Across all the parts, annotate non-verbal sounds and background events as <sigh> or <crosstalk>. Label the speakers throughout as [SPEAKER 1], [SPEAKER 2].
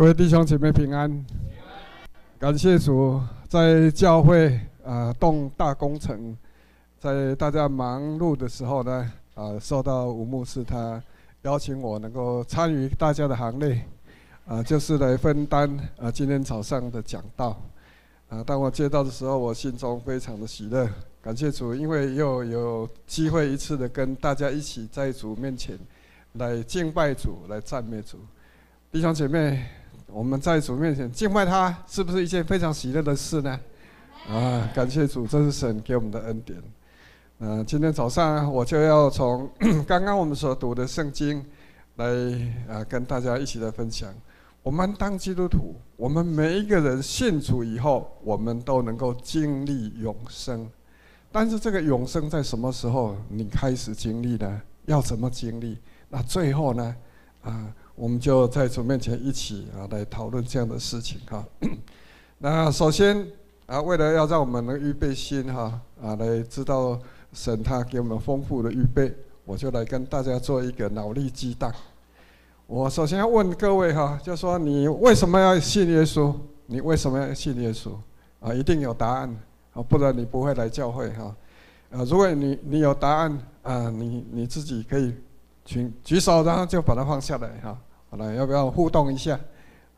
[SPEAKER 1] 各位弟兄姐妹平安，感谢主，在教会啊动大工程，在大家忙碌的时候呢，啊受到吴牧师他邀请我能够参与大家的行列，啊就是来分担啊今天早上的讲道，啊当我接到的时候，我心中非常的喜乐，感谢主，因为又有机会一次的跟大家一起在主面前来敬拜主，来赞美主，弟兄姐妹。我们在主面前敬拜他，是不是一件非常喜乐的事呢？啊，感谢主，这是神给我们的恩典。嗯，今天早上我就要从 <coughs> 刚刚我们所读的圣经来啊，跟大家一起来分享。我们当基督徒，我们每一个人信主以后，我们都能够经历永生。但是这个永生在什么时候你开始经历呢？要怎么经历？那最后呢？啊？我们就在主面前一起啊来讨论这样的事情哈。<clears throat> 那首先啊，为了要让我们能预备心哈啊，来知道神他给我们丰富的预备，我就来跟大家做一个脑力激荡。我首先要问各位哈，就说你为什么要信耶稣？你为什么要信耶稣？啊，一定有答案啊，不然你不会来教会哈。啊，如果你你有答案啊，你你自己可以请举手，然后就把它放下来哈。好了，要不要互动一下？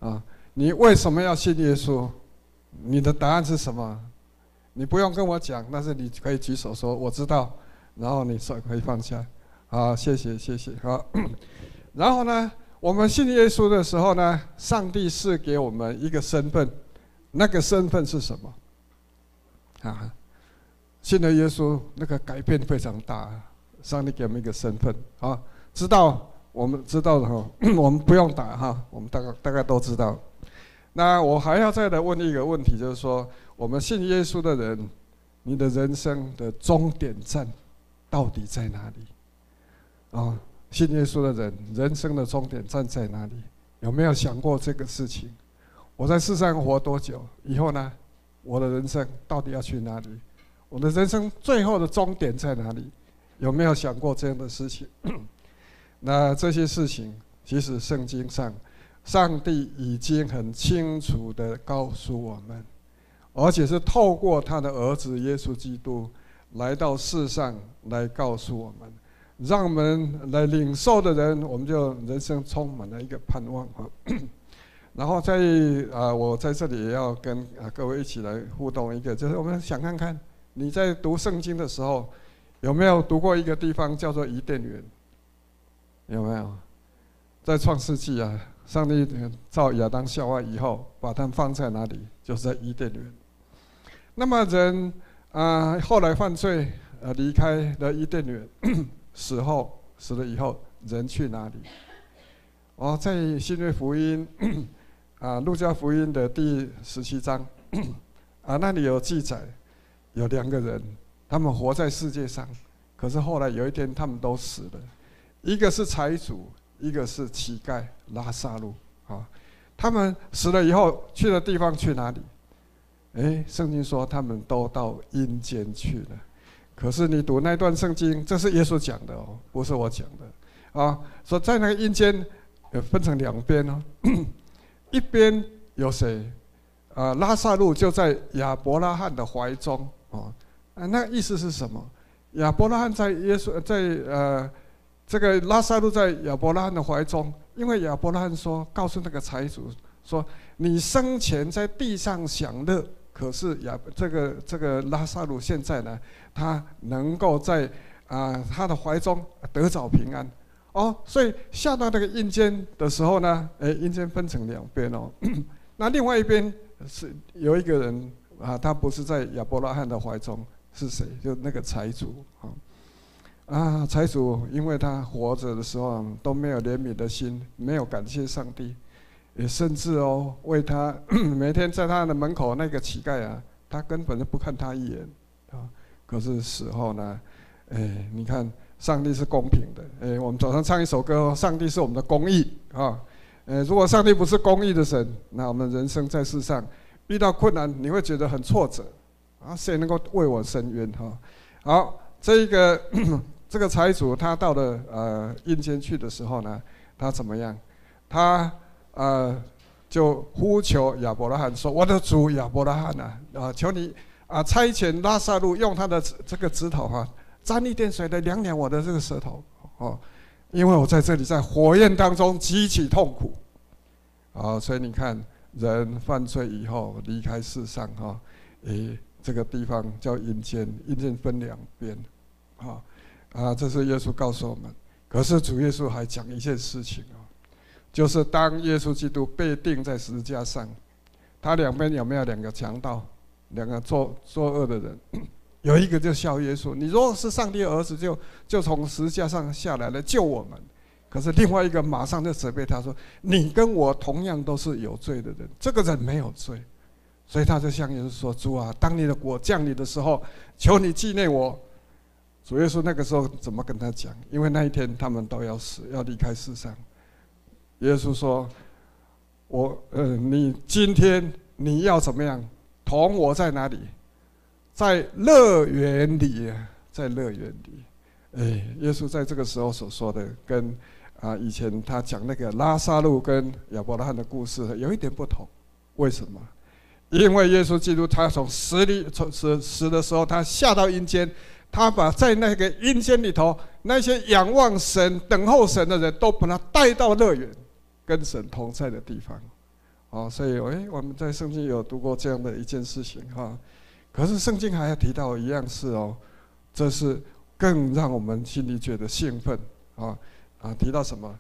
[SPEAKER 1] 啊，你为什么要信耶稣？你的答案是什么？你不用跟我讲，但是你可以举手说我知道，然后你手可以放下。好，谢谢谢谢。好，<clears throat> 然后呢，我们信耶稣的时候呢，上帝赐给我们一个身份，那个身份是什么？啊，信了耶稣，那个改变非常大。上帝给我们一个身份，啊，知道。我们知道的哈，<clears throat> 我们不用打哈，我们大概大概都知道。那我还要再来问一个问题，就是说，我们信耶稣的人，你的人生的终点站到底在哪里？啊，信耶稣的人，人生的终点站在哪里？有没有想过这个事情？我在世上活多久？以后呢？我的人生到底要去哪里？我的人生最后的终点在哪里？有没有想过这样的事情？那这些事情，其实圣经上，上帝已经很清楚的告诉我们，而且是透过他的儿子耶稣基督来到世上来告诉我们，让我们来领受的人，我们就人生充满了一个盼望啊。<coughs> 然后在啊，我在这里也要跟啊各位一起来互动一个，就是我们想看看你在读圣经的时候，有没有读过一个地方叫做伊甸园？有没有在创世纪啊？上帝造亚当夏娃以后，把他们放在哪里？就是在伊甸园。那么人啊，后来犯罪，呃，离开了伊甸园，<clears throat> 死后死了以后，人去哪里？哦，在新约福音 <clears throat> 啊，路加福音的第十七章 <clears throat> 啊，那里有记载，有两个人，他们活在世界上，可是后来有一天，他们都死了。一个是财主，一个是乞丐拉萨路啊。他们死了以后去的地方去哪里？哎，圣经说他们都到阴间去了。可是你读那段圣经，这是耶稣讲的哦，不是我讲的啊。说在那个阴间，分成两边哦。<clears throat> 一边有谁？啊，拉萨路就在亚伯拉罕的怀中啊。那意思是什么？亚伯拉罕在耶稣在呃。这个拉撒路在亚伯拉罕的怀中，因为亚伯拉罕说，告诉那个财主说：“你生前在地上享乐，可是亚这个这个拉撒路现在呢，他能够在啊他的怀中得着平安哦。所以下到那个阴间的时候呢，哎，阴间分成两边哦。<clears throat> 那另外一边是有一个人啊，他不是在亚伯拉罕的怀中，是谁？就那个财主啊。”啊，财主因为他活着的时候都没有怜悯的心，没有感谢上帝，也甚至哦为他 <clears throat> 每天在他的门口那个乞丐啊，他根本就不看他一眼啊。可是死后呢，哎，你看上帝是公平的，哎，我们早上唱一首歌，上帝是我们的公义啊。呃，如果上帝不是公义的神，那我们人生在世上遇到困难，你会觉得很挫折啊。谁能够为我伸冤哈？好，这一个。<coughs> 这个财主他到了呃阴间去的时候呢，他怎么样？他呃就呼求亚伯拉罕说：“我的主亚伯拉罕啊，啊，求你啊，差遣拉撒路用他的这个指头哈，沾一点水来凉凉我的这个舌头哦，因为我在这里在火焰当中极其痛苦。”啊，所以你看，人犯罪以后离开世上哈，诶，这个地方叫阴间，阴间分两边，啊啊，这是耶稣告诉我们。可是主耶稣还讲一件事情啊，就是当耶稣基督被钉在十字架上，他两边有没有两个强盗，两个作作恶的人？有一个就笑耶稣：“你如果是上帝儿子就，就从十字架上下来来救我们。”可是另外一个马上就责备他说：“你跟我同样都是有罪的人，这个人没有罪。”所以他就向耶稣说：“主啊，当你的国降临的时候，求你纪念我。”主耶稣那个时候怎么跟他讲？因为那一天他们都要死，要离开世上。耶稣说：“我呃，你今天你要怎么样？同我在哪里？在乐园里，在乐园里。”哎，耶稣在这个时候所说的跟。啊，以前他讲那个拉撒路跟亚伯拉罕的故事有一点不同，为什么？因为耶稣基督他从死里从死死的时候，他下到阴间，他把在那个阴间里头那些仰望神、等候神的人都把他带到乐园，跟神同在的地方。哦，所以哎，我们在圣经有读过这样的一件事情哈。可是圣经还要提到一样事哦，这是更让我们心里觉得兴奋啊。啊，提到什么？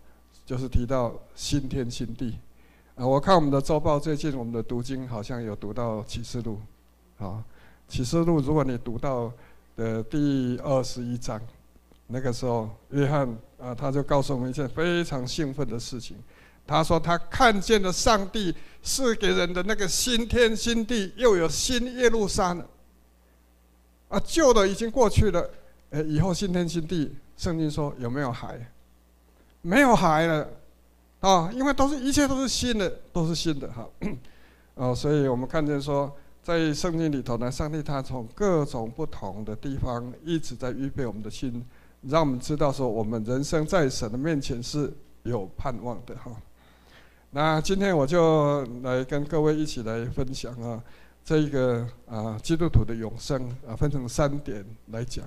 [SPEAKER 1] 就是提到新天新地。啊，我看我们的周报最近我们的读经好像有读到启示录。啊，启示录如果你读到的第二十一章，那个时候约翰啊，他就告诉我们一件非常兴奋的事情。他说他看见了上帝赐给人的那个新天新地，又有新耶路撒冷。啊，旧的已经过去了，诶，以后新天新地，圣经说有没有海？没有海了，啊，因为都是一切都是新的，都是新的哈，哦，所以我们看见说，在圣经里头呢，上帝他从各种不同的地方一直在预备我们的心，让我们知道说，我们人生在神的面前是有盼望的哈。那今天我就来跟各位一起来分享啊，这一个啊基督徒的永生啊，分成三点来讲。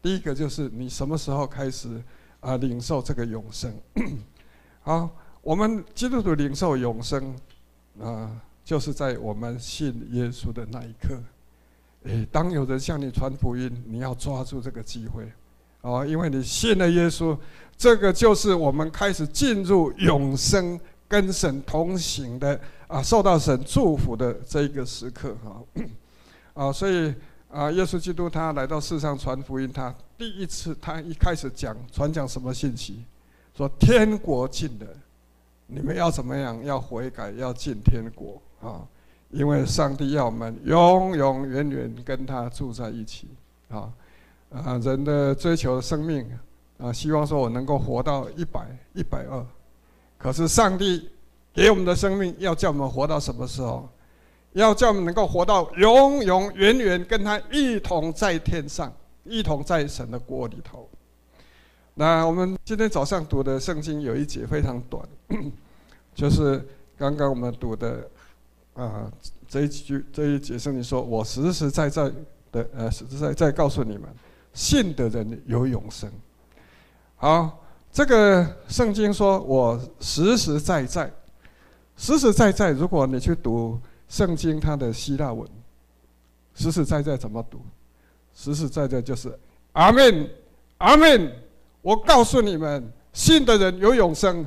[SPEAKER 1] 第一个就是你什么时候开始？啊，领受这个永生，<clears throat> 好，我们基督徒领受永生，啊，就是在我们信耶稣的那一刻。诶，当有人向你传福音，你要抓住这个机会，哦，因为你信了耶稣，这个就是我们开始进入永生、跟神同行的啊，受到神祝福的这一个时刻，哈，啊，<clears throat> 所以。啊，耶稣基督他来到世上传福音，他第一次他一开始讲传讲什么信息？说天国近了，你们要怎么样？要悔改，要进天国啊！因为上帝要我们永永远远跟他住在一起啊！啊，人的追求生命啊，希望说我能够活到一百一百二，可是上帝给我们的生命要叫我们活到什么时候？要叫我们能够活到永永远远跟他一同在天上，一同在神的国里头。那我们今天早上读的圣经有一节非常短，<coughs> 就是刚刚我们读的啊这一句这一节圣经说：“我实实在在的呃实实在在告诉你们，信的人有永生。”好，这个圣经说我实实在在，实实在在，如果你去读。圣经它的希腊文，实实在在怎么读？实实在在就是阿门，阿门。我告诉你们，信的人有永生。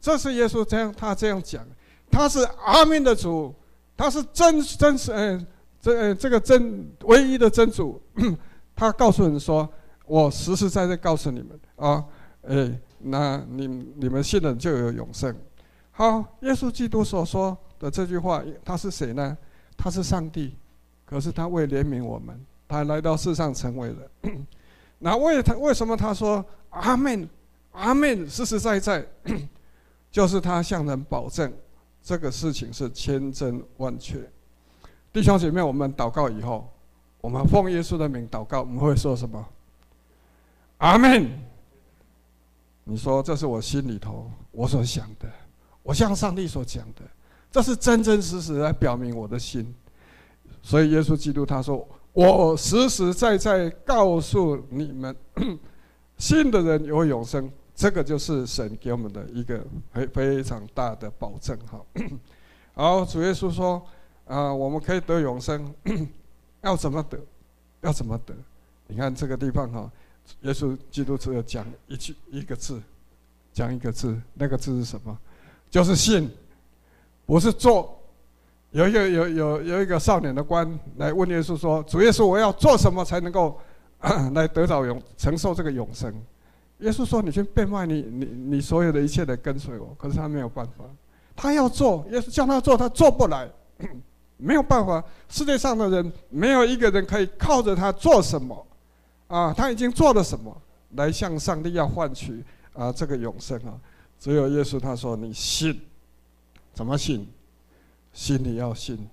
[SPEAKER 1] 这是耶稣这样，他这样讲，他是阿门的主，他是真真实，嗯，这这个真唯一的真主。<clears throat> 他告诉人说：“我实实在在告诉你们啊，哎，那你你们信了就有永生。”好，耶稣基督所说。的这句话，他是谁呢？他是上帝，可是他为怜悯我们，他来到世上成为人。<clears throat> 那为他为什么他说阿门，阿门，实实在在，<clears throat> 就是他向人保证这个事情是千真万确。弟兄姐妹，我们祷告以后，我们奉耶稣的名祷告，我们会说什么？阿门。你说这是我心里头我所想的，我向上帝所讲的。这是真真实实来表明我的心。所以耶稣基督他说：“我实实在在告诉你们，<coughs> 信的人有永生。”这个就是神给我们的一个非非常大的保证。哈，<coughs> 好，主耶稣说：“啊，我们可以得永生，<coughs> 要怎么得？要怎么得？你看这个地方哈，耶稣基督只有讲一句一个字，讲一个字，那个字是什么？就是信，不是做。”有一个有有有一个少年的官来问耶稣说：“主耶稣，我要做什么才能够 <coughs> 来得到永承受这个永生？”耶稣说：“你去变卖你你你所有的一切来跟随我。”可是他没有办法，他要做，耶稣叫他做，他做不来，<coughs> 没有办法。世界上的人没有一个人可以靠着他做什么啊？他已经做了什么来向上帝要换取啊这个永生啊？只有耶稣他说：“你信，怎么信？”心里要信，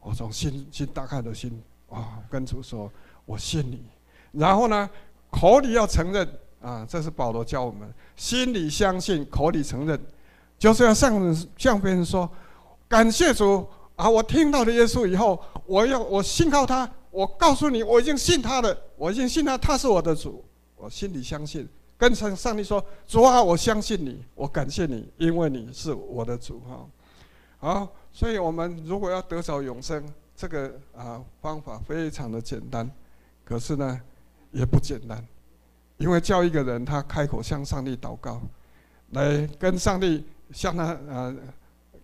[SPEAKER 1] 我从心心打开的心啊，跟主说，我信你。然后呢，口里要承认啊，这是保罗教我们，心里相信，口里承认，就是要向向别人说，感谢主啊！我听到了耶稣以后，我要我信靠他。我告诉你，我已经信他了，我已经信他，他是我的主。我心里相信，跟上上帝说，主啊，我相信你，我感谢你，因为你是我的主哈。好。所以，我们如果要得着永生，这个啊方法非常的简单，可是呢，也不简单，因为叫一个人他开口向上帝祷告，来跟上帝向他呃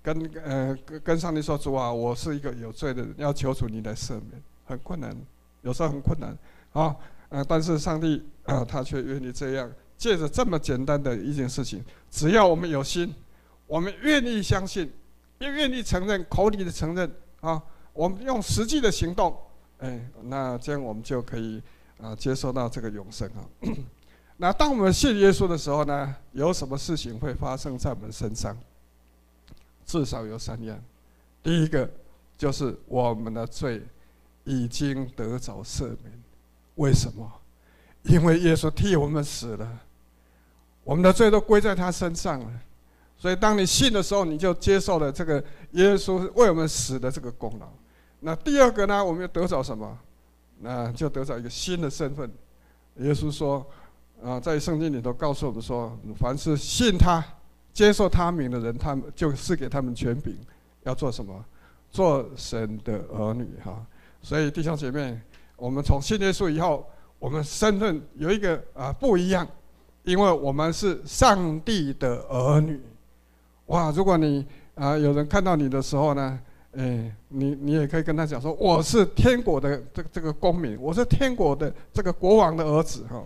[SPEAKER 1] 跟呃跟上帝说，主啊，我是一个有罪的人，要求主你来赦免，很困难，有时候很困难啊，呃，但是上帝啊，他却愿意这样，借着这么简单的一件事情，只要我们有心，我们愿意相信。也愿意承认，口里的承认啊，我们用实际的行动，哎，那这样我们就可以啊接受到这个永生啊。<clears throat> 那当我们信耶稣的时候呢，有什么事情会发生在我们身上？至少有三样。第一个就是我们的罪已经得着赦免。为什么？因为耶稣替我们死了，我们的罪都归在他身上了。所以，当你信的时候，你就接受了这个耶稣为我们死的这个功劳。那第二个呢？我们要得着什么？那就得到一个新的身份。耶稣说：“啊，在圣经里头告诉我们说，凡是信他、接受他名的人，他们就赐给他们权柄，要做什么？做神的儿女。”哈。所以，弟兄姐妹，我们从信耶稣以后，我们身份有一个啊不一样，因为我们是上帝的儿女。哇！如果你啊、有人看到你的时候呢，哎，你你也可以跟他讲说，我是天国的这个这个公民，我是天国的这个国王的儿子哈，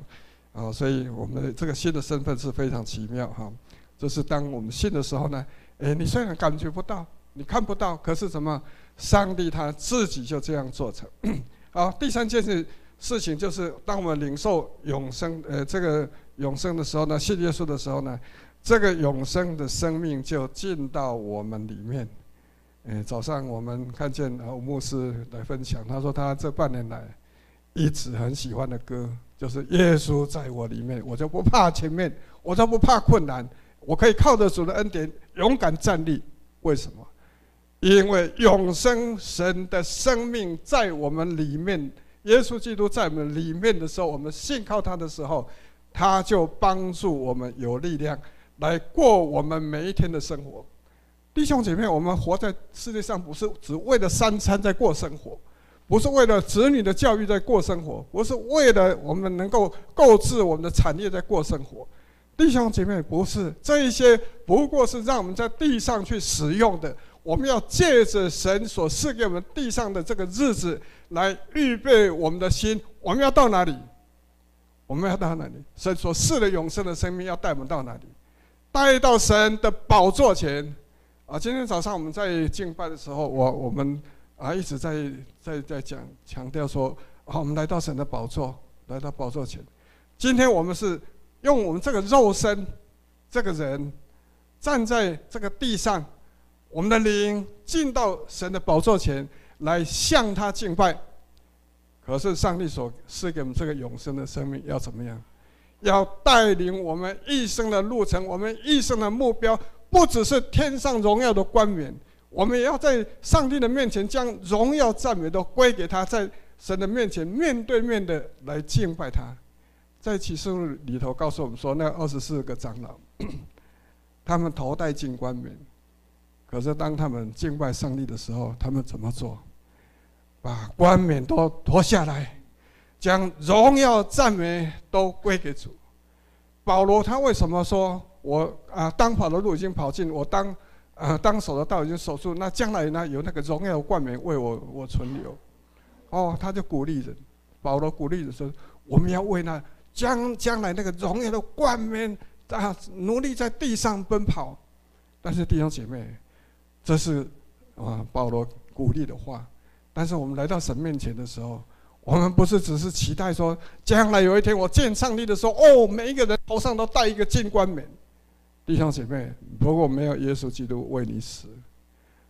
[SPEAKER 1] 啊、所以我们的这个新的身份是非常奇妙哈。就是当我们信的时候呢，哎，你虽然感觉不到，你看不到，可是什么？上帝他自己就这样做成。<coughs> 好，第三件事事情就是，当我们领受永生呃这个永生的时候呢，信耶稣的时候呢。这个永生的生命就进到我们里面。诶，早上我们看见啊，牧师来分享，他说他这半年来一直很喜欢的歌，就是《耶稣在我里面》，我就不怕前面，我就不怕困难，我可以靠着主的恩典勇敢站立。为什么？因为永生神的生命在我们里面，耶稣基督在我们里面的时候，我们信靠他的时候，他就帮助我们有力量。来过我们每一天的生活，弟兄姐妹，我们活在世界上不是只为了三餐在过生活，不是为了子女的教育在过生活，不是为了我们能够购置我们的产业在过生活。弟兄姐妹，不是这一些，不过是让我们在地上去使用的。我们要借着神所赐给我们地上的这个日子来预备我们的心。我们要到哪里？我们要到哪里？神所赐的永生的生命要带我们到哪里？带到神的宝座前，啊！今天早上我们在敬拜的时候，我我们啊一直在在在讲强调说，啊，我们来到神的宝座，来到宝座前。今天我们是用我们这个肉身，这个人站在这个地上，我们的灵进到神的宝座前来向他敬拜。可是上帝所赐给我们这个永生的生命要怎么样？要带领我们一生的路程，我们一生的目标不只是天上荣耀的冠冕，我们也要在上帝的面前将荣耀赞美都归给他，在神的面前面对面的来敬拜他。在启示录里头告诉我们说，那二十四个长老，<coughs> 他们头戴金冠冕，可是当他们敬拜上帝的时候，他们怎么做？把冠冕都脱下来，将荣耀赞美都归给主。保罗他为什么说我啊，当跑的路已经跑尽，我当啊当守的道已经守住，那将来呢，有那个荣耀冠冕为我我存留。哦，他就鼓励人，保罗鼓励人说，我们要为那。将将来那个荣耀的冠冕啊，努力在地上奔跑。但是弟兄姐妹，这是啊保罗鼓励的话。但是我们来到神面前的时候，我们不是只是期待说，将来有一天我见上帝的时候，哦，每一个人头上都戴一个金冠冕。弟兄姐妹，如果没有耶稣基督为你死，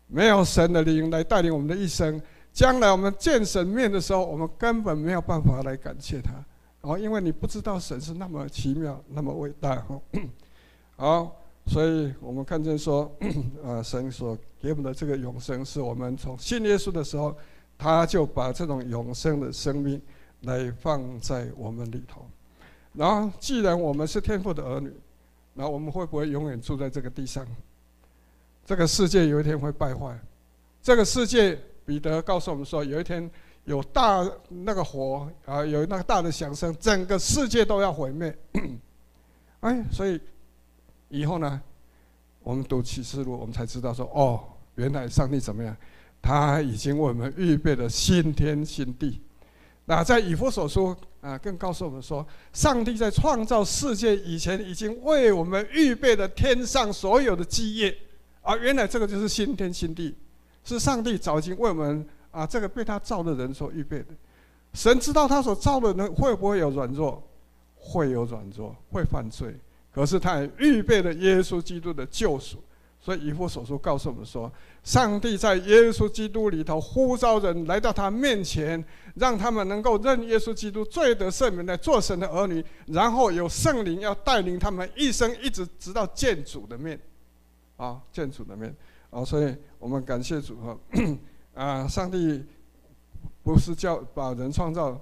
[SPEAKER 1] 没有神的灵来带领我们的一生，将来我们见神面的时候，我们根本没有办法来感谢他。哦，因为你不知道神是那么奇妙，那么伟大哈。好，所以我们看见说，啊，神所给我们的这个永生，是我们从信耶稣的时候，他就把这种永生的生命来放在我们里头。然后，既然我们是天父的儿女，那我们会不会永远住在这个地上？这个世界有一天会败坏。这个世界，彼得告诉我们说，有一天。有大那个火啊，有那个大的响声，整个世界都要毁灭。<coughs> 哎，所以以后呢，我们读启示录，我们才知道说，哦，原来上帝怎么样？他已经为我们预备了新天新地。那在以弗所书啊，更告诉我们说，上帝在创造世界以前，已经为我们预备了天上所有的基业。啊，原来这个就是新天新地，是上帝早已经为我们。啊，这个被他造的人所预备的，神知道他所造的人会不会有软弱，会有软弱，会犯罪，可是他也预备了耶稣基督的救赎。所以以弗所书告诉我们说，上帝在耶稣基督里头呼召人来到他面前，让他们能够认耶稣基督罪得赦免来做神的儿女，然后有圣灵要带领他们一生一直直到见主的面，啊，见主的面，啊，所以我们感谢主哈。<clears throat> 啊，上帝不是叫把人创造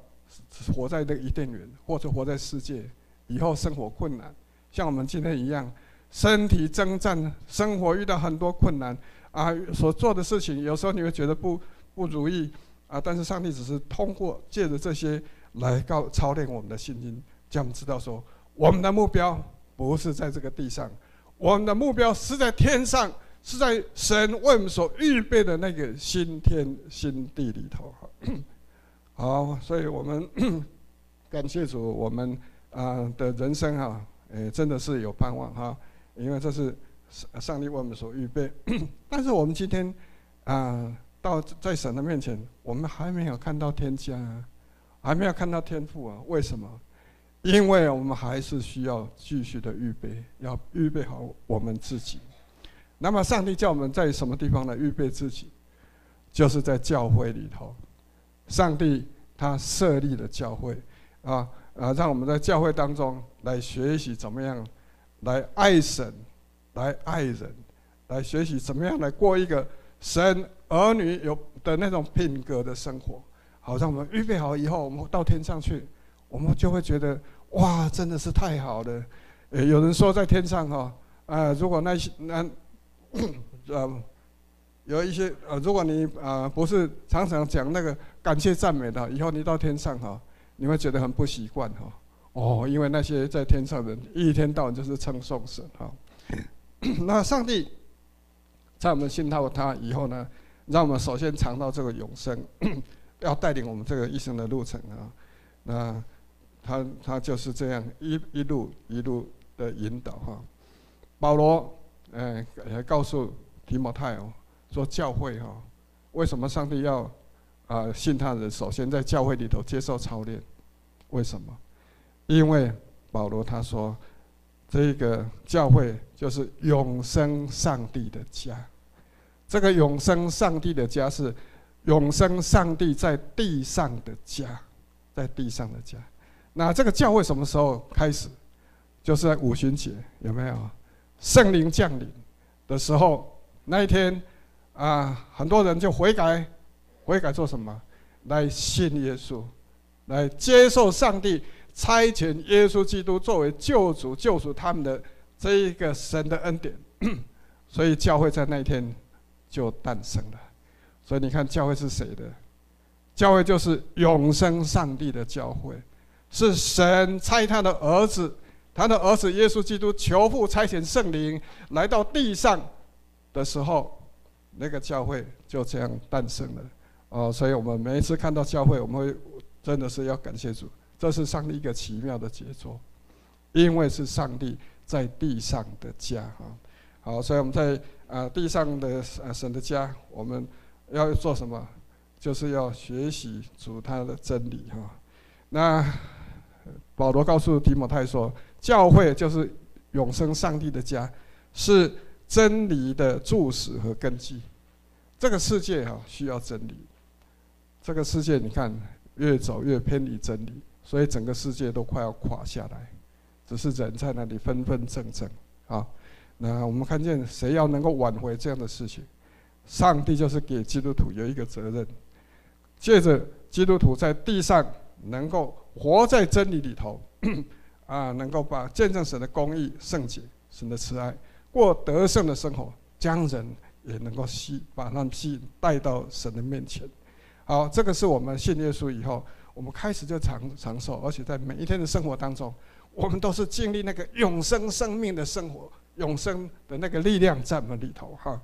[SPEAKER 1] 活在这个伊甸园，或者活在世界以后生活困难，像我们今天一样，身体征战，生活遇到很多困难。啊，所做的事情有时候你会觉得不不如意。啊，但是上帝只是通过借着这些来告操练我们的信心，叫我们知道说，我们的目标不是在这个地上，我们的目标是在天上。是在神为我们所预备的那个新天新地里头，<coughs> 好，所以我们 <coughs> 感谢主，我们啊的人生哈，诶，真的是有盼望哈，因为这是上帝为我们所预备。<coughs> 但是我们今天啊，到在神的面前，我们还没有看到天家啊，还没有看到天父啊？为什么？因为我们还是需要继续的预备，要预备好我们自己。那么，上帝叫我们在什么地方来预备自己？就是在教会里头。上帝他设立了教会，啊啊，让我们在教会当中来学习怎么样来爱神，来爱人，来学习怎么样来过一个神儿女有的那种品格的生活。好，让我们预备好以后，我们到天上去，我们就会觉得哇，真的是太好了。呃，有人说在天上哈，啊，如果那些那。呃，有一些呃，如果你啊、不是常常讲那个感谢赞美的，以后你到天上哈，你会觉得很不习惯哈。哦，因为那些在天上的人一天到晚就是称颂神哈。<coughs> 那上帝在我们信靠他以后呢，让我们首先尝到这个永生，<coughs> 要带领我们这个一生的路程啊。那他他就是这样一一路一路的引导哈。保罗。哎，还告诉提摩太哦，说教会哈，为什么上帝要啊信他人首先在教会里头接受操练？为什么？因为保罗他说，这个教会就是永生上帝的家。这个永生上帝的家是永生上帝在地上的家，在地上的家。那这个教会什么时候开始？就是在五旬节，有没有？圣灵降临的时候，那一天，啊，很多人就悔改，悔改做什么？来信耶稣，来接受上帝差遣耶稣基督作为救主，救赎他们的这一个神的恩典。<coughs> 所以教会在那一天就诞生了。所以你看，教会是谁的？教会就是永生上帝的教会，是神差他的儿子，他的儿子耶稣基督求父差遣圣灵来到地上的时候，那个教会就这样诞生了。哦，所以我们每一次看到教会，我们会真的是要感谢主，这是上帝一个奇妙的杰作，因为是上帝在地上的家哈。好，所以我们在啊地上的啊神的家，我们要做什么？就是要学习主他的真理哈。那保罗告诉提摩太说，教会就是永生上帝的家，是真理的柱石和根基。这个世界哈需要真理。这个世界，你看越走越偏离真理，所以整个世界都快要垮下来。只是人在那里纷纷争争啊。那我们看见谁要能够挽回这样的事情？上帝就是给基督徒有一个责任，借着基督徒在地上能够活在真理里头，<clears throat> 啊，能够把见证神的公义、圣洁、神的慈爱，过得胜的生活，将人也能够吸，把他们吸引带到神的面前。好，这个是我们信耶稣以后，我们开始就长长寿，而且在每一天的生活当中，我们都是经历那个永生生命的生活，永生的那个力量在我们里头哈。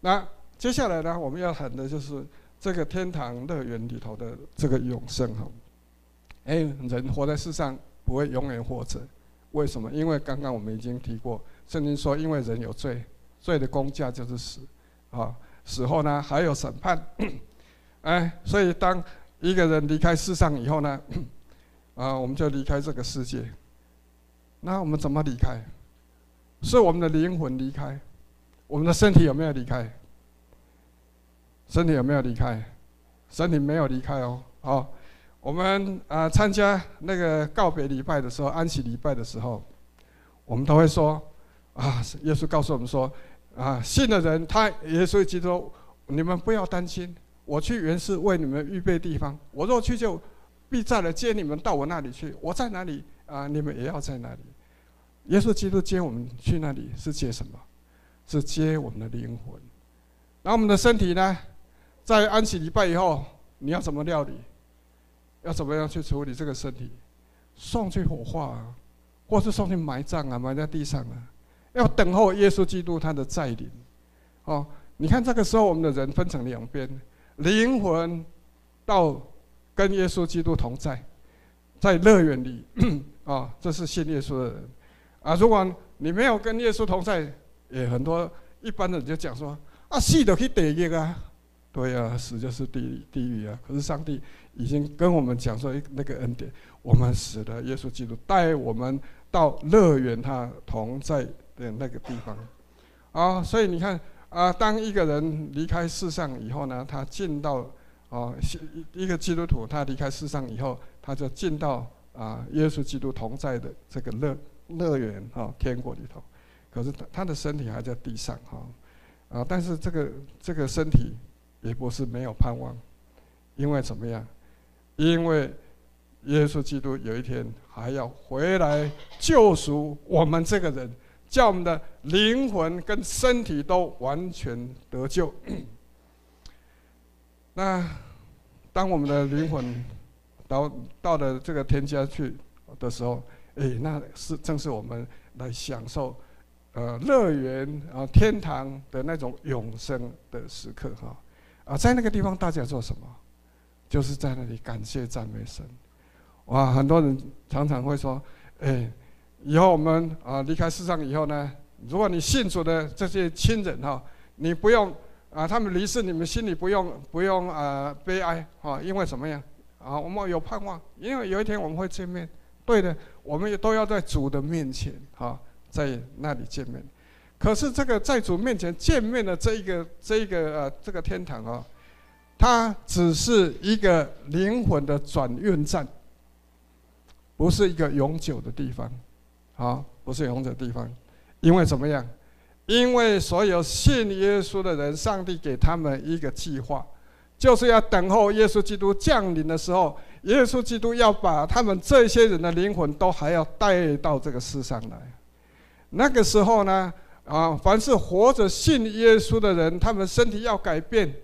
[SPEAKER 1] 那接下来呢，我们要谈的就是这个天堂乐园里头的这个永生哈。哎，人活在世上不会永远活着，为什么？因为刚刚我们已经提过，圣经说，因为人有罪，罪的工价就是死，啊，死后呢还有审判。<coughs> 哎，所以当一个人离开世上以后呢，啊，我们就离开这个世界。那我们怎么离开？是我们的灵魂离开，我们的身体有没有离开？身体有没有离开？身体没有离开哦。好，我们啊参加那个告别礼拜的时候，安息礼拜的时候，我们都会说啊，耶稣告诉我们说啊，信的人他耶稣基督，你们不要担心。我去原是为你们预备地方，我若去就必再来接你们到我那里去。我在哪里啊，你们也要在哪里。耶稣基督接我们去那里是接什么？是接我们的灵魂。那我们的身体呢？在安息礼拜以后，你要怎么料理？要怎么样去处理这个身体？送去火化啊，或是送去埋葬啊，埋在地上啊？要等候耶稣基督他的再临。哦，你看这个时候我们的人分成两边。灵魂到跟耶稣基督同在，在乐园里啊，这是信耶稣的人啊。如果你没有跟耶稣同在，也很多一般的人就讲说啊，死就去地狱啊，对啊，死就是地地狱啊。可是上帝已经跟我们讲说那个恩典，我们死了，耶稣基督带我们到乐园，他同在的那个地方啊。所以你看。啊，当一个人离开世上以后呢，他进到啊，一个基督徒，他离开世上以后，他就进到啊，耶稣基督同在的这个乐乐园哈，天国里头。可是他他的身体还在地上哈，啊，但是这个这个身体也不是没有盼望，因为怎么样？因为耶稣基督有一天还要回来救赎我们这个人。叫我们的灵魂跟身体都完全得救。那当我们的灵魂到到了这个天家去的时候，哎，那是正是我们来享受呃乐园啊天堂的那种永生的时刻哈啊，在那个地方大家做什么？就是在那里感谢赞美神。哇，很多人常常会说，哎。以后我们啊离开世上以后呢，如果你信主的这些亲人哈，你不用啊，他们离世你们心里不用不用啊悲哀啊，因为怎么样啊？我们有盼望，因为有一天我们会见面。对的，我们也都要在主的面前哈，在那里见面。可是这个在主面前见面的这一个这一个呃这个天堂啊，它只是一个灵魂的转运站，不是一个永久的地方。啊，不是永久的地方，因为怎么样？因为所有信耶稣的人，上帝给他们一个计划，就是要等候耶稣基督降临的时候，耶稣基督要把他们这些人的灵魂都还要带到这个世上来。那个时候呢，啊，凡是活着信耶稣的人，他们身体要改变，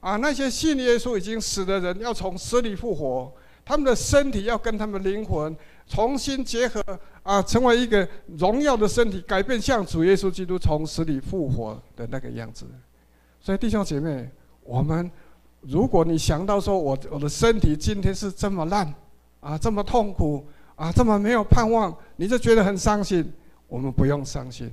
[SPEAKER 1] 啊，那些信耶稣已经死的人要从死里复活，他们的身体要跟他们灵魂重新结合，啊，成为一个荣耀的身体，改变像主耶稣基督从死里复活的那个样子。所以弟兄姐妹，我们如果你想到说我我的身体今天是这么烂，啊，这么痛苦，啊，这么没有盼望，你就觉得很伤心。我们不用伤心，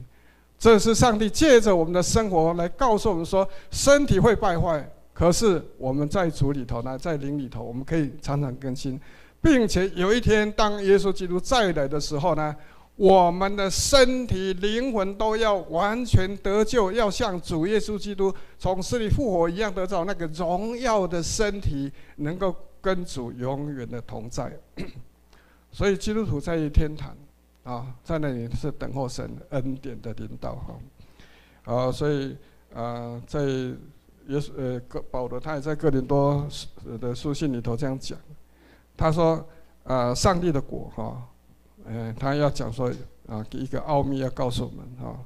[SPEAKER 1] 这是上帝借着我们的生活来告诉我们说，身体会败坏，可是我们在主里头呢，在灵里头，我们可以常常更新，并且有一天当耶稣基督再来的时候呢，我们的身体、灵魂都要完全得救，要像主耶稣基督从死里复活一样，得到那个荣耀的身体，能够跟主永远的同在。<coughs> 所以基督徒在天堂。啊，在那里是等候神恩典的领导哈，啊，所以啊，在耶稣呃，保罗他也在哥林多的书信里头这样讲，他说啊，上帝的国哈，嗯，他要讲说啊，一个奥秘要告诉我们哈，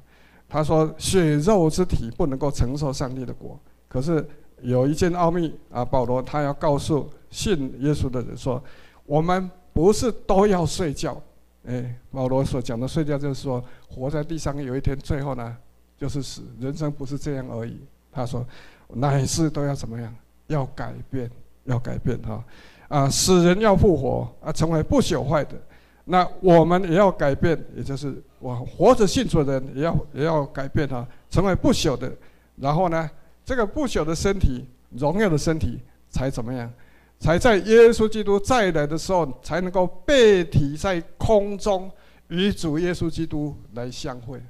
[SPEAKER 1] 他说血肉之体不能够承受上帝的国，可是有一件奥秘啊，保罗他要告诉信耶稣的人说，我们不是都要睡觉。哎，保罗所讲的睡觉，就是说活在地上，有一天最后呢，就是死。人生不是这样而已。他说，乃是都要怎么样？要改变，要改变哈。啊，死人要复活啊，成为不朽坏的。那我们也要改变，也就是我活着信主的人也要也要改变哈，成为不朽的。然后呢，这个不朽的身体，荣耀的身体，才怎么样？才在耶稣基督再来的时候，才能够被提在空中，与主耶稣基督来相会。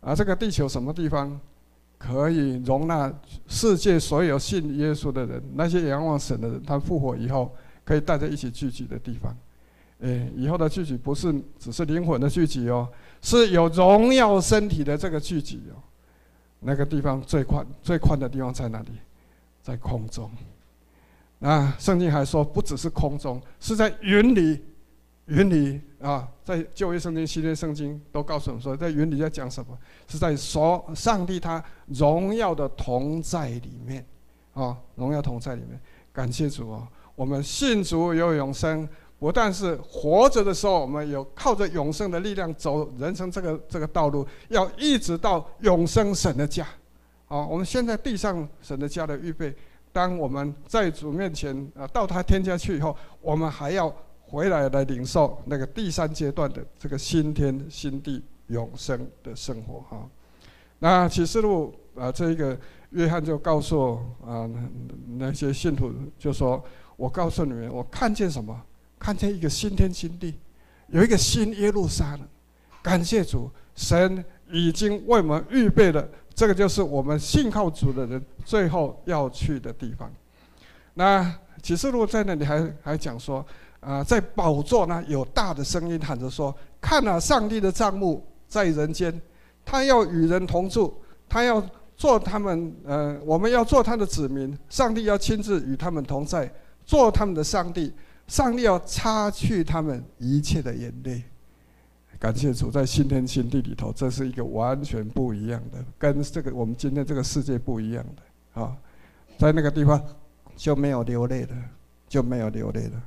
[SPEAKER 1] 而这个地球什么地方可以容纳世界所有信耶稣的人？那些仰望神的人，他复活以后可以大家一起聚集的地方。哎，以后的聚集不是只是灵魂的聚集哦，是有荣耀身体的这个聚集哦。那个地方最宽最宽的地方在哪里？在空中。啊，圣经还说，不只是空中，是在云里，云里啊，在旧约圣经、新约圣经都告诉我们说，在云里在讲什么？是在说上帝他荣耀的同在里面，啊，荣耀同在里面。感谢主啊，我们信主有永生，不但是活着的时候，我们有靠着永生的力量走人生这个这个道路，要一直到永生神的家。啊，我们现在地上神的家的预备。当我们在主面前啊，到他天家去以后，我们还要回来来领受那个第三阶段的这个新天新地永生的生活哈。那启示录啊，这一个约翰就告诉啊那些信徒就说：“我告诉你们，我看见什么？看见一个新天新地，有一个新耶路撒冷。感谢主，神已经为我们预备了。”这个就是我们信靠主的人最后要去的地方。那启示录在那里还还讲说，啊，在宝座呢有大的声音喊着说：“看啊，上帝的帐幕在人间，他要与人同住，他要做他们，呃，我们要做他的子民，上帝要亲自与他们同在，做他们的上帝，上帝要擦去他们一切的眼泪。”感谢主，在新天新地里头，这是一个完全不一样的，跟这个我们今天这个世界不一样的啊，在那个地方就没有流泪了，就没有流泪了。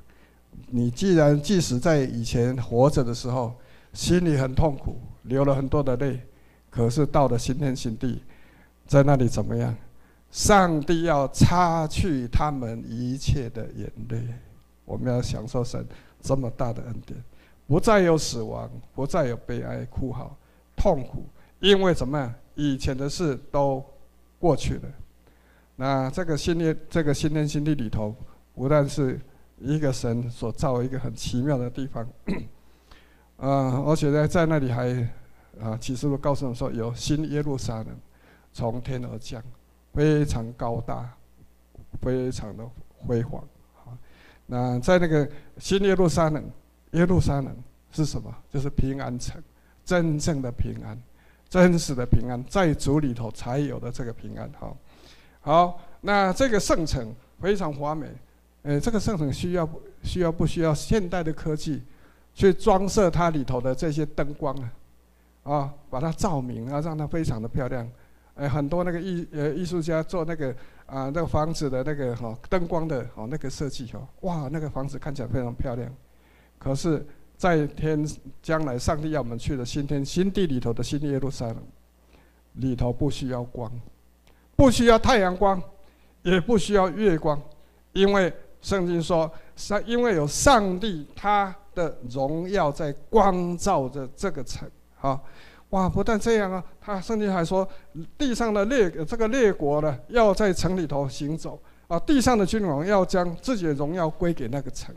[SPEAKER 1] 你既然即使在以前活着的时候，心里很痛苦，流了很多的泪，可是到了新天新地，在那里怎么样？上帝要擦去他们一切的眼泪，我们要享受神这么大的恩典。不再有死亡，不再有悲哀、哭嚎、痛苦，因为怎么？以前的事都过去了。那这个新天，这个新天新地里头，不但是一个神所造一个很奇妙的地方，啊、<clears throat> 呃，而且呢，在那里还啊，启示录告诉我们说，有新耶路撒冷从天而降，非常高大，非常的辉煌。那在那个新耶路撒冷。耶路撒冷是什么？就是平安城，真正的平安。真实的平安，在主里头才有的这个平安。好，好，那这个圣城非常华美，呃，这个圣城需要需要不需要现代的科技去装饰它里头的这些灯光啊？啊，把它照明啊，让它非常的漂亮。诶，很多那个艺呃艺术家做那个啊那个房子的那个哈灯光的哦那个设计哈，哇，那个房子看起来非常漂亮。可是，在天将来上帝要我们去的新天新地里头的新耶路撒冷，里头不需要光，不需要太阳光，也不需要月光，因为圣经说上因为有上帝他的荣耀在光照着这个城。啊，哇！不但这样啊，他圣经还说，地上的列这个列国呢，要在城里头行走啊，地上的君王要将自己的荣耀归给那个城。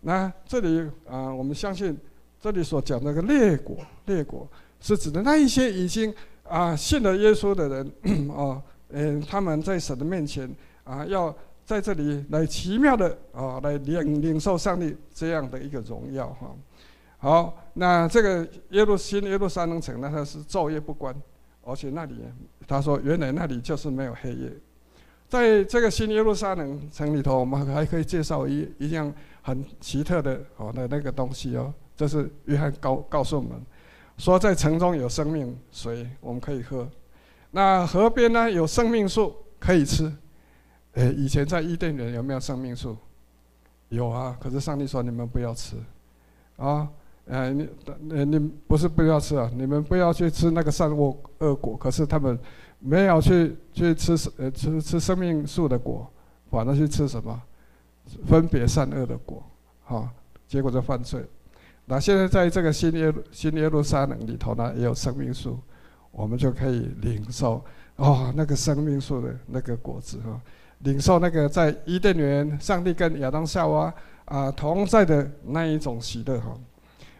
[SPEAKER 1] 那这里啊，我们相信这里所讲那个列国，列国是指的那一些已经啊信了耶稣的人啊，嗯，他们在神的面前啊，要在这里来奇妙的啊来领领受上帝这样的一个荣耀哈。好，那这个耶路新耶路撒冷城呢，它是昼夜不关，而且那里他说原来那里就是没有黑夜。在这个新耶路撒冷城里头，我们还可以介绍一一样很奇特的哦的那个东西哦，这是约翰告告诉我们，说在城中有生命水，我们可以喝。那河边呢有生命树可以吃。诶，以前在伊甸园有没有生命树？有啊，可是上帝说你们不要吃，啊。哎，你，你，你不是不要吃啊？你们不要去吃那个善恶恶果。可是他们没有去去吃呃吃吃生命树的果，反而去吃什么？分别善恶的果，哈，结果就犯罪。那现在在这个新耶新耶路撒冷里头呢，也有生命树，我们就可以领受哦那个生命树的那个果子哈，领受那个在伊甸园上帝跟亚当夏娃啊同在的那一种喜乐哈。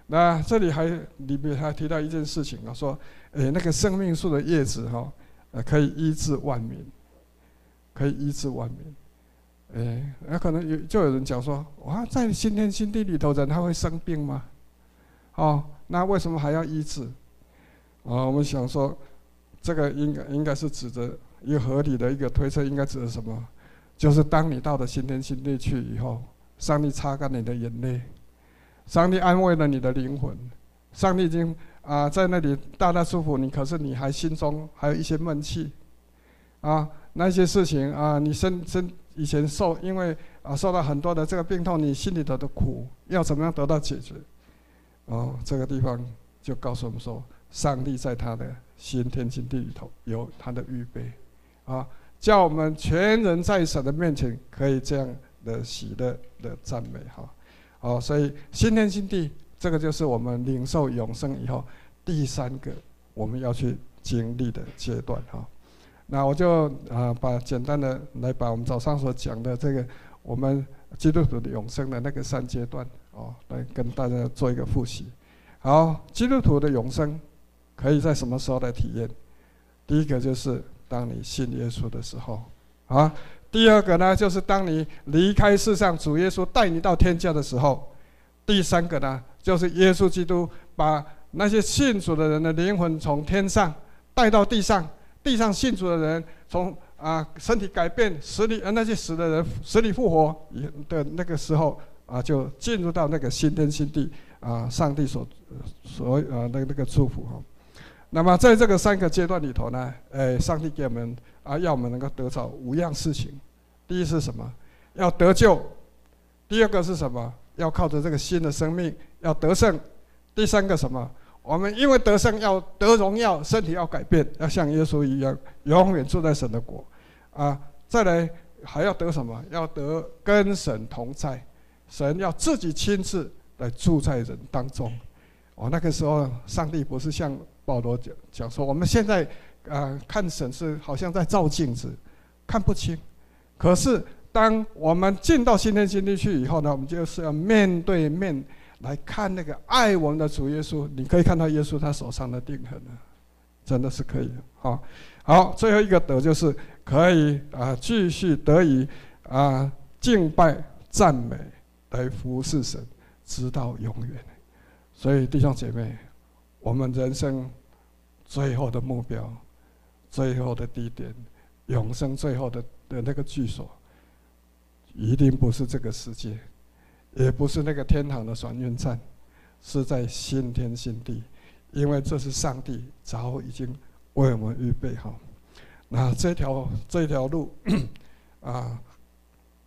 [SPEAKER 1] 那这里还里面还提到一件事情啊，说，诶，那个生命树的叶子哈，呃，可以医治万民，可以医治万民。诶，那可能有就有人讲说，哇，在新天新地里头人他会生病吗？哦，那为什么还要医治？啊，我们想说，这个应该应该是指着一个合理的一个推测，应该指的什么？就是当你到了新天新地去以后，上帝擦干你的眼泪。上帝安慰了你的灵魂，上帝已经啊在那里大大祝福你，可是你还心中还有一些闷气，啊，那些事情啊，你身身以前受因为啊受到很多的这个病痛，你心里头的苦要怎么样得到解决？哦，这个地方就告诉我们说，上帝在他的新天新地里头有他的预备，啊，叫我们全人在神的面前可以这样的喜乐的赞美哈。哦，所以新天新地，这个就是我们领受永生以后第三个我们要去经历的阶段哈。那我就啊把简单的来把我们早上所讲的这个我们基督徒的永生的那个三阶段哦，来跟大家做一个复习。好，基督徒的永生可以在什么时候来体验？第一个就是当你信耶稣的时候啊。第二个呢，就是当你离开世上，主耶稣带你到天家的时候；第三个呢，就是耶稣基督把那些信主的人的灵魂从天上带到地上，地上信主的人从啊身体改变，死里呃那些死的人死里复活的那个时候啊，就进入到那个新天新地啊，上帝所所啊那个那个祝福哈。那么在这个三个阶段里头呢，哎，上帝给我们。啊，要我们能够得着五样事情。第一是什么？要得救。第二个是什么？要靠着这个新的生命要得胜。第三个什么？我们因为得胜要得荣耀，身体要改变，要像耶稣一样，永远住在神的国。啊，再来还要得什么？要得跟神同在，神要自己亲自来住在人当中。哦，那个时候上帝不是像保罗讲讲说，我们现在。啊，看神是好像在照镜子，看不清。可是当我们进到新天新地去以后呢，我们就是要面对面来看那个爱我们的主耶稣。你可以看到耶稣他手上的钉痕啊，真的是可以的。好，好，最后一个德就是可以啊，继续得以啊敬拜赞美来服侍神，直到永远。所以弟兄姐妹，我们人生。最后的目标、最后的地点、永生最后的的那个居所，一定不是这个世界，也不是那个天堂的转运站，是在新天新地，因为这是上帝早已经为我们预备好。那这条这条路啊，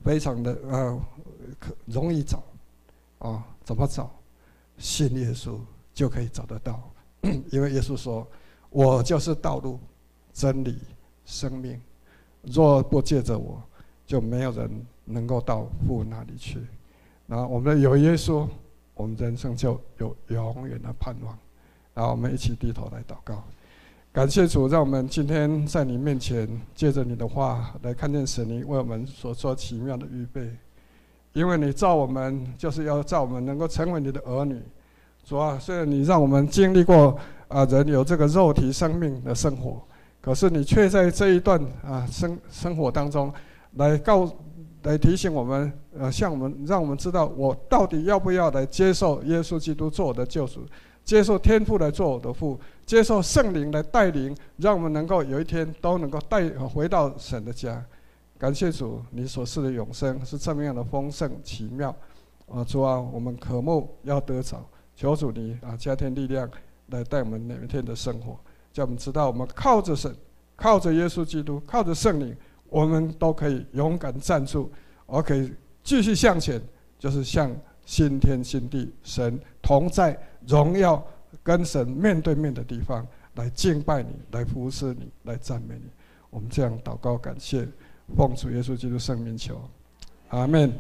[SPEAKER 1] 非常的啊，可容易找啊，怎么找？信耶稣就可以找得到，<coughs> 因为耶稣说：“我就是道路、真理、生命，若不借着我，就没有人能够到父那里去。”然后我们有耶稣，我们人生就有永远的盼望。然后我们一起低头来祷告，感谢主，让我们今天在你面前，借着你的话来看见神你为我们所做奇妙的预备。因为你造我们，就是要造我们能够成为你的儿女。主啊，虽然你让我们经历过啊，人有这个肉体生命的生活，可是你却在这一段啊生生活当中，来告来提醒我们，呃，向我们让我们知道，我到底要不要来接受耶稣基督做我的救主，接受天父来做我的父，接受圣灵来带领，让我们能够有一天都能够带回到神的家。感谢主，你所赐的永生是这么样的丰盛奇妙，啊，主啊，我们渴慕要得着，求主你啊加添力量来带我们每一天的生活，叫我们知道我们靠着神，靠着耶稣基督，靠着圣灵，我们都可以勇敢站住，而可以继续向前，就是向新天新地神同在荣耀跟神面对面的地方来敬拜你，来服侍你，来赞美你。我们这样祷告感谢。奉主耶稣基督圣名求，阿门。